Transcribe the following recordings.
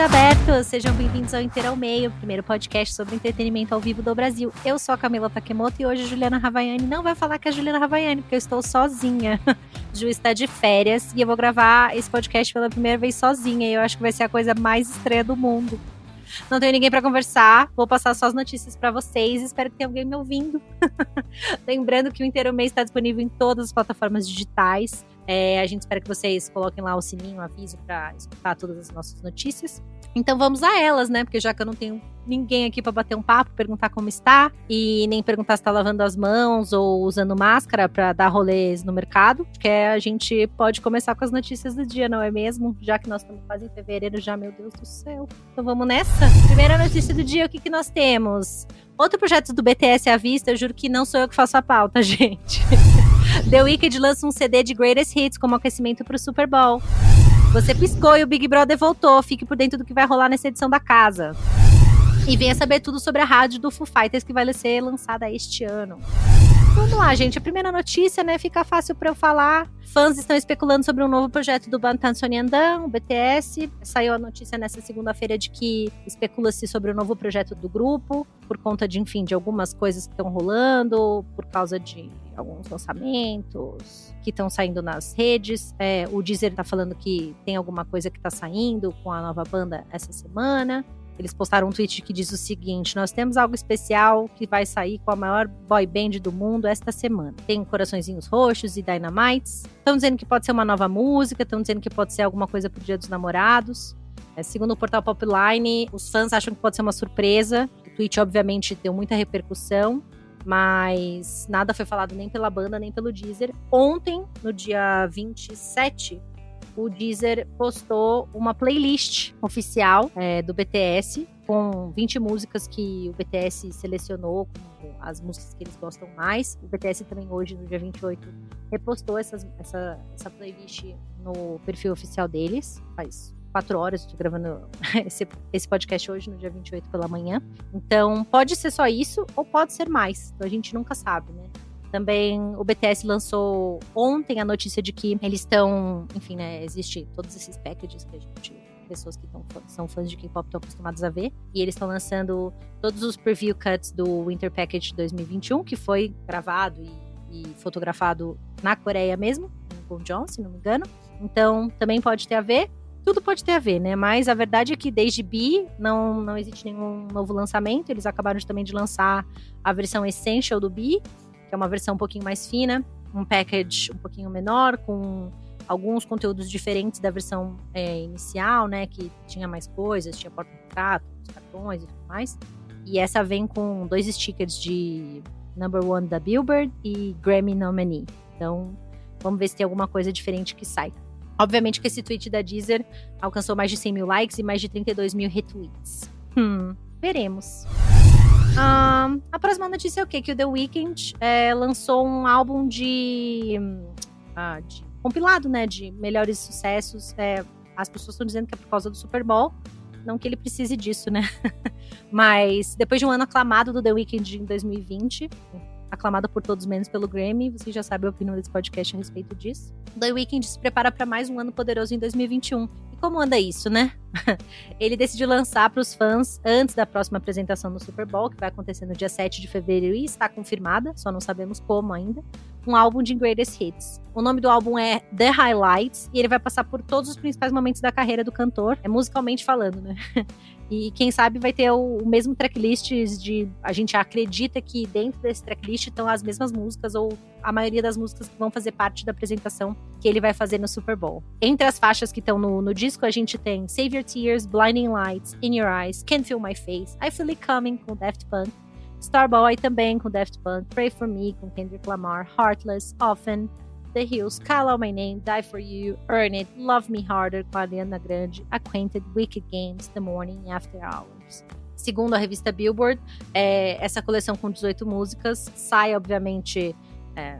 abertos, sejam bem-vindos ao Inteiro ao Meio, primeiro podcast sobre entretenimento ao vivo do Brasil. Eu sou a Camila Takemoto e hoje a Juliana Ravaiani não vai falar que é a Juliana Ravaiani, porque eu estou sozinha. Ju está de férias e eu vou gravar esse podcast pela primeira vez sozinha e eu acho que vai ser a coisa mais estranha do mundo. Não tenho ninguém para conversar, vou passar só as notícias para vocês. Espero que tenha alguém me ouvindo. Lembrando que o Inteiro Mês está disponível em todas as plataformas digitais. É, a gente espera que vocês coloquem lá o sininho, o aviso para escutar todas as nossas notícias. Então vamos a elas, né? Porque já que eu não tenho ninguém aqui para bater um papo, perguntar como está e nem perguntar se está lavando as mãos ou usando máscara para dar rolês no mercado, que a gente pode começar com as notícias do dia, não é mesmo? Já que nós estamos quase em fevereiro já, meu Deus do céu. Então vamos nessa? Primeira notícia do dia, o que, que nós temos? Outro projeto do BTS à vista, eu juro que não sou eu que faço a pauta, gente. The Wicked lança um CD de Greatest Hits como aquecimento para o Super Bowl. Você piscou e o Big Brother voltou. Fique por dentro do que vai rolar nessa edição da casa. E venha saber tudo sobre a rádio do Foo Fighters que vai ser lançada este ano. Vamos lá, gente. A primeira notícia, né? Fica fácil para eu falar. Fãs estão especulando sobre um novo projeto do Bantan Sonyeondan, o BTS. Saiu a notícia nessa segunda-feira de que especula-se sobre o novo projeto do grupo, por conta de, enfim, de algumas coisas que estão rolando, por causa de alguns lançamentos que estão saindo nas redes. É, o Deezer tá falando que tem alguma coisa que tá saindo com a nova banda essa semana. Eles postaram um tweet que diz o seguinte: Nós temos algo especial que vai sair com a maior boy band do mundo esta semana. Tem coraçõezinhos roxos e dynamites. Estão dizendo que pode ser uma nova música, estão dizendo que pode ser alguma coisa pro Dia dos Namorados. É, segundo o portal Popline, os fãs acham que pode ser uma surpresa. O tweet, obviamente, deu muita repercussão, mas nada foi falado nem pela banda, nem pelo Deezer. Ontem, no dia 27, o Deezer postou uma playlist oficial é, do BTS com 20 músicas que o BTS selecionou como as músicas que eles gostam mais. O BTS também hoje, no dia 28, repostou essas, essa, essa playlist no perfil oficial deles. Faz quatro horas, estou gravando esse, esse podcast hoje, no dia 28 pela manhã. Então, pode ser só isso ou pode ser mais. Então, a gente nunca sabe, né? Também o BTS lançou ontem a notícia de que eles estão, enfim, né, existe todos esses packages que a gente pessoas que tão, são fãs de K-pop estão acostumados a ver. E eles estão lançando todos os preview cuts do Winter Package 2021, que foi gravado e, e fotografado na Coreia mesmo, em Gongjeong, se não me engano. Então, também pode ter a ver. Tudo pode ter a ver, né? Mas a verdade é que desde B não, não existe nenhum novo lançamento. Eles acabaram também de lançar a versão Essential do B que é uma versão um pouquinho mais fina, um package um pouquinho menor, com alguns conteúdos diferentes da versão é, inicial, né? Que tinha mais coisas, tinha porta-retrato, cartões e tudo mais. E essa vem com dois stickers de Number One da Billboard e Grammy nominee. Então, vamos ver se tem alguma coisa diferente que sai. Obviamente que esse tweet da Deezer alcançou mais de 100 mil likes e mais de 32 mil retweets. Hum, veremos. A próxima notícia é o quê? Que o The Weeknd é, lançou um álbum de, uh, de, compilado, né? De melhores sucessos. É, as pessoas estão dizendo que é por causa do Super Bowl. Não que ele precise disso, né? Mas depois de um ano aclamado do The Weeknd em 2020, aclamado por todos menos pelo Grammy, você já sabe a opinião desse podcast a respeito disso. The Weeknd se prepara para mais um ano poderoso em 2021 como anda isso, né? Ele decidiu lançar para os fãs antes da próxima apresentação no Super Bowl, que vai acontecer no dia 7 de fevereiro e está confirmada, só não sabemos como ainda, um álbum de Greatest Hits. O nome do álbum é The Highlights e ele vai passar por todos os principais momentos da carreira do cantor, é musicalmente falando, né? E quem sabe vai ter o, o, mesmo tracklist de. A gente acredita que dentro desse tracklist estão as mesmas músicas, ou a maioria das músicas que vão fazer parte da apresentação que ele vai fazer no Super Bowl. Entre as faixas que estão no, no disco, a gente tem Save Your Tears, Blinding Lights, In Your Eyes, Can't Feel My Face, I Feel It Coming com Daft Punk, Starboy também com Daft Punk, Pray For Me com Kendrick Lamar, Heartless, Often, The Hills, Call Out My Name, Die For You, Earn It, Love Me Harder com Ariana Grande, Acquainted, Wicked Games, The Morning After Hours. Segundo a revista Billboard, é, essa coleção com 18 músicas sai, obviamente, é,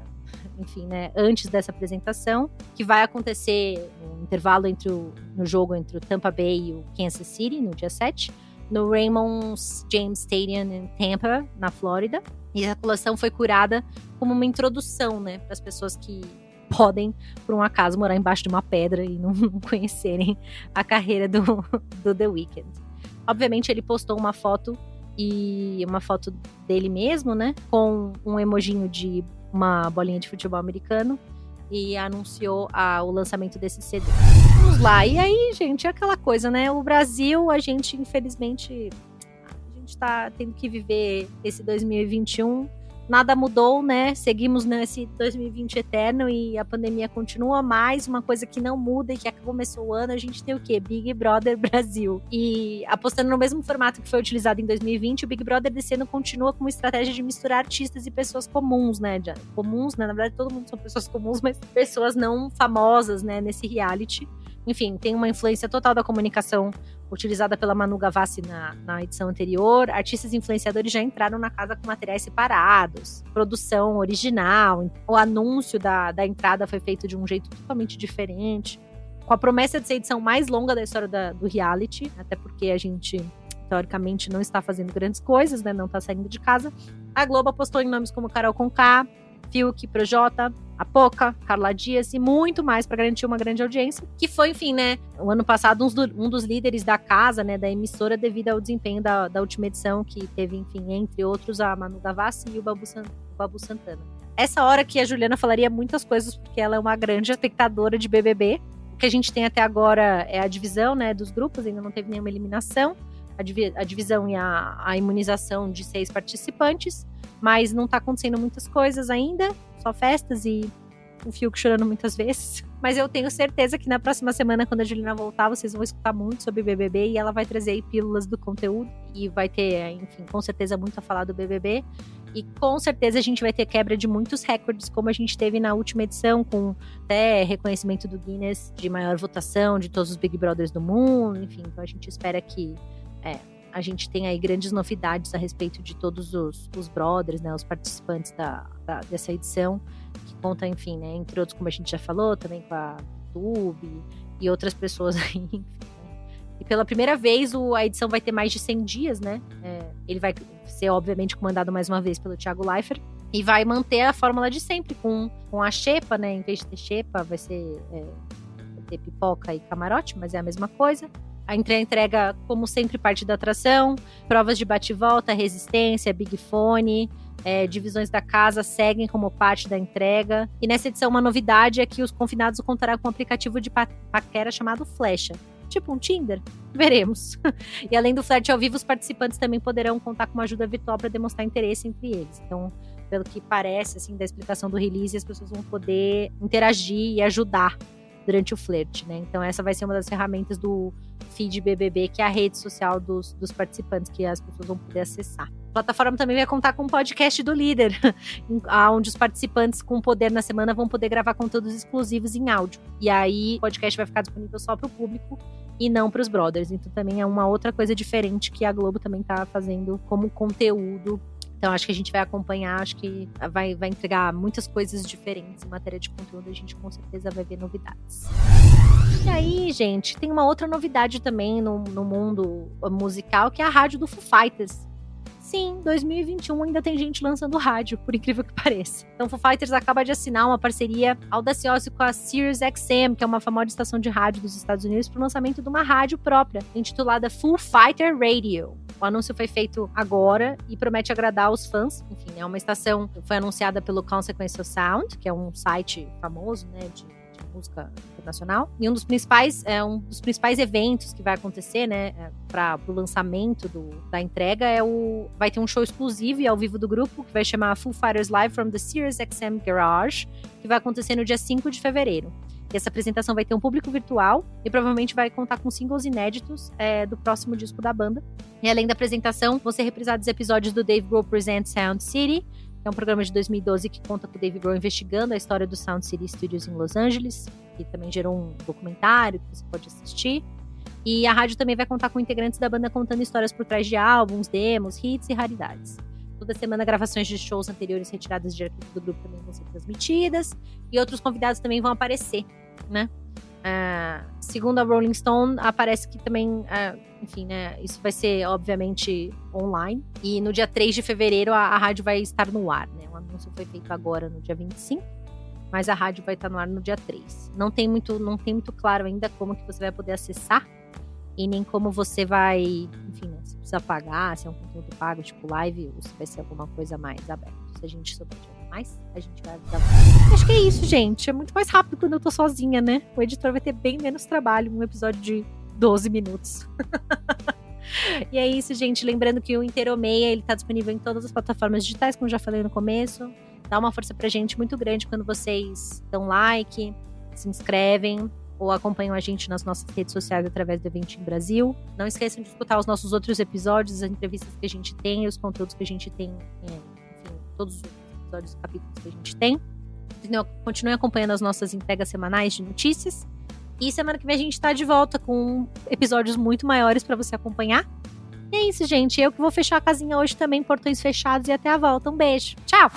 enfim, né, antes dessa apresentação, que vai acontecer no intervalo entre o, no jogo entre o Tampa Bay e o Kansas City, no dia 7, no Raymond James Stadium em Tampa, na Flórida. E a coleção foi curada como uma introdução, né, para as pessoas que podem, por um acaso, morar embaixo de uma pedra e não, não conhecerem a carreira do, do The Weeknd. Obviamente, ele postou uma foto e uma foto dele mesmo, né? Com um emojinho de uma bolinha de futebol americano e anunciou a, o lançamento desse CD. Vamos lá. E aí, gente, é aquela coisa, né? O Brasil, a gente, infelizmente, a gente tá tendo que viver esse 2021 nada mudou, né? Seguimos nesse 2020 eterno e a pandemia continua, mas uma coisa que não muda e que começou o ano, a gente tem o quê? Big Brother Brasil. E apostando no mesmo formato que foi utilizado em 2020, o Big Brother desse ano continua com uma estratégia de misturar artistas e pessoas comuns, né? Comuns, né? Na verdade, todo mundo são pessoas comuns, mas pessoas não famosas, né? Nesse reality. Enfim, tem uma influência total da comunicação utilizada pela Manu Gavassi na, na edição anterior, artistas e influenciadores já entraram na casa com materiais separados, produção original, o anúncio da, da entrada foi feito de um jeito totalmente diferente, com a promessa de ser a edição mais longa da história da, do reality, até porque a gente teoricamente não está fazendo grandes coisas, né? Não está saindo de casa. A Globo apostou em nomes como Carol Conká, Fiuk, Projota, a Poca, Carla Dias e muito mais para garantir uma grande audiência, que foi, enfim, né, o ano passado um dos, um dos líderes da casa, né, da emissora devido ao desempenho da, da última edição, que teve, enfim, entre outros, a Manu Gavassi e o Babu, San, o Babu Santana. Essa hora que a Juliana falaria muitas coisas, porque ela é uma grande espectadora de BBB. O que a gente tem até agora é a divisão, né, dos grupos, ainda não teve nenhuma eliminação. A, divi a divisão e a, a imunização de seis participantes mas não tá acontecendo muitas coisas ainda, só festas e o Fiuk chorando muitas vezes. Mas eu tenho certeza que na próxima semana, quando a Juliana voltar, vocês vão escutar muito sobre BBB e ela vai trazer pílulas do conteúdo e vai ter, enfim, com certeza muito a falar do BBB. E com certeza a gente vai ter quebra de muitos recordes, como a gente teve na última edição, com até reconhecimento do Guinness de maior votação de todos os Big Brothers do mundo. Enfim, então a gente espera que é, a gente tem aí grandes novidades a respeito de todos os, os brothers, né, os participantes da, da, dessa edição, que conta, enfim, né, entre outros, como a gente já falou, também com a YouTube e outras pessoas aí, enfim, né. E pela primeira vez o, a edição vai ter mais de 100 dias, né? É, ele vai ser, obviamente, comandado mais uma vez pelo Thiago Leifert. E vai manter a fórmula de sempre, com, com a xepa, né? Em vez de ter xepa, vai ser é, vai ter pipoca e camarote, mas é a mesma coisa. A entrega, como sempre, parte da atração, provas de bate-volta, resistência, Big Fone, é, divisões da casa seguem como parte da entrega. E nessa edição, uma novidade é que os confinados contarão com um aplicativo de paquera chamado Flecha. Tipo um Tinder? Veremos. e além do flerte ao vivo, os participantes também poderão contar com uma ajuda virtual para demonstrar interesse entre eles. Então, pelo que parece, assim, da explicação do release, as pessoas vão poder interagir e ajudar durante o flerte, né? Então essa vai ser uma das ferramentas do feed BBB, que é a rede social dos, dos participantes, que as pessoas vão poder acessar. A plataforma também vai contar com um podcast do líder, onde os participantes com poder na semana vão poder gravar conteúdos exclusivos em áudio. E aí o podcast vai ficar disponível só para o público e não para os brothers. Então também é uma outra coisa diferente que a Globo também está fazendo como conteúdo então acho que a gente vai acompanhar, acho que vai, vai entregar muitas coisas diferentes em matéria de conteúdo, a gente com certeza vai ver novidades. E aí, gente, tem uma outra novidade também no, no mundo musical, que é a rádio do Foo Fighters. Sim, 2021 ainda tem gente lançando rádio, por incrível que pareça. Então, Foo Fighters acaba de assinar uma parceria audaciosa com a Sirius XM, que é uma famosa estação de rádio dos Estados Unidos, para o lançamento de uma rádio própria, intitulada Foo Fighter Radio. O anúncio foi feito agora e promete agradar os fãs. Enfim, é uma estação que foi anunciada pelo Consequential Sound, que é um site famoso, né, de música internacional. E um dos principais, é, um dos principais eventos que vai acontecer, né, é, para o lançamento do, da entrega é o. Vai ter um show exclusivo e ao vivo do grupo, que vai chamar Full Fighters Live from the Sirius XM Garage, que vai acontecer no dia 5 de fevereiro. Essa apresentação vai ter um público virtual e provavelmente vai contar com singles inéditos é, do próximo disco da banda. E além da apresentação, vão ser reprisados episódios do Dave Grohl Presents Sound City, é um programa de 2012 que conta com o Dave Grohl investigando a história do Sound City Studios em Los Angeles, que também gerou um documentário que você pode assistir. E a rádio também vai contar com integrantes da banda contando histórias por trás de álbuns, demos, hits e raridades. Toda semana, gravações de shows anteriores retiradas de arquivo do grupo também vão ser transmitidas. E outros convidados também vão aparecer, né? Uh, segundo a Rolling Stone, aparece que também, uh, enfim, né, isso vai ser, obviamente, online. E no dia 3 de fevereiro a, a rádio vai estar no ar, né? O anúncio foi feito agora no dia 25. mas a rádio vai estar no ar no dia 3. Não tem muito, não tem muito claro ainda como que você vai poder acessar e nem como você vai, enfim, né, se precisa pagar, se é um conteúdo pago, tipo live, ou se vai ser alguma coisa mais aberta. Se a gente souber mais, a gente vai avisar. Acho que é isso, gente. É muito mais rápido quando eu tô sozinha, né? O editor vai ter bem menos trabalho, um episódio de 12 minutos. e é isso, gente. Lembrando que o Interomeia, ele tá disponível em todas as plataformas digitais, como já falei no começo. Dá uma força pra gente muito grande quando vocês dão like, se inscrevem, ou acompanham a gente nas nossas redes sociais através do Eventim Brasil. Não esqueçam de escutar os nossos outros episódios, as entrevistas que a gente tem, os conteúdos que a gente tem, é, enfim, todos os episódios e capítulos que a gente tem. Continue acompanhando as nossas entregas semanais de notícias. E semana que vem a gente tá de volta com episódios muito maiores para você acompanhar. E é isso, gente. Eu que vou fechar a casinha hoje também, portões fechados e até a volta. Um beijo. Tchau!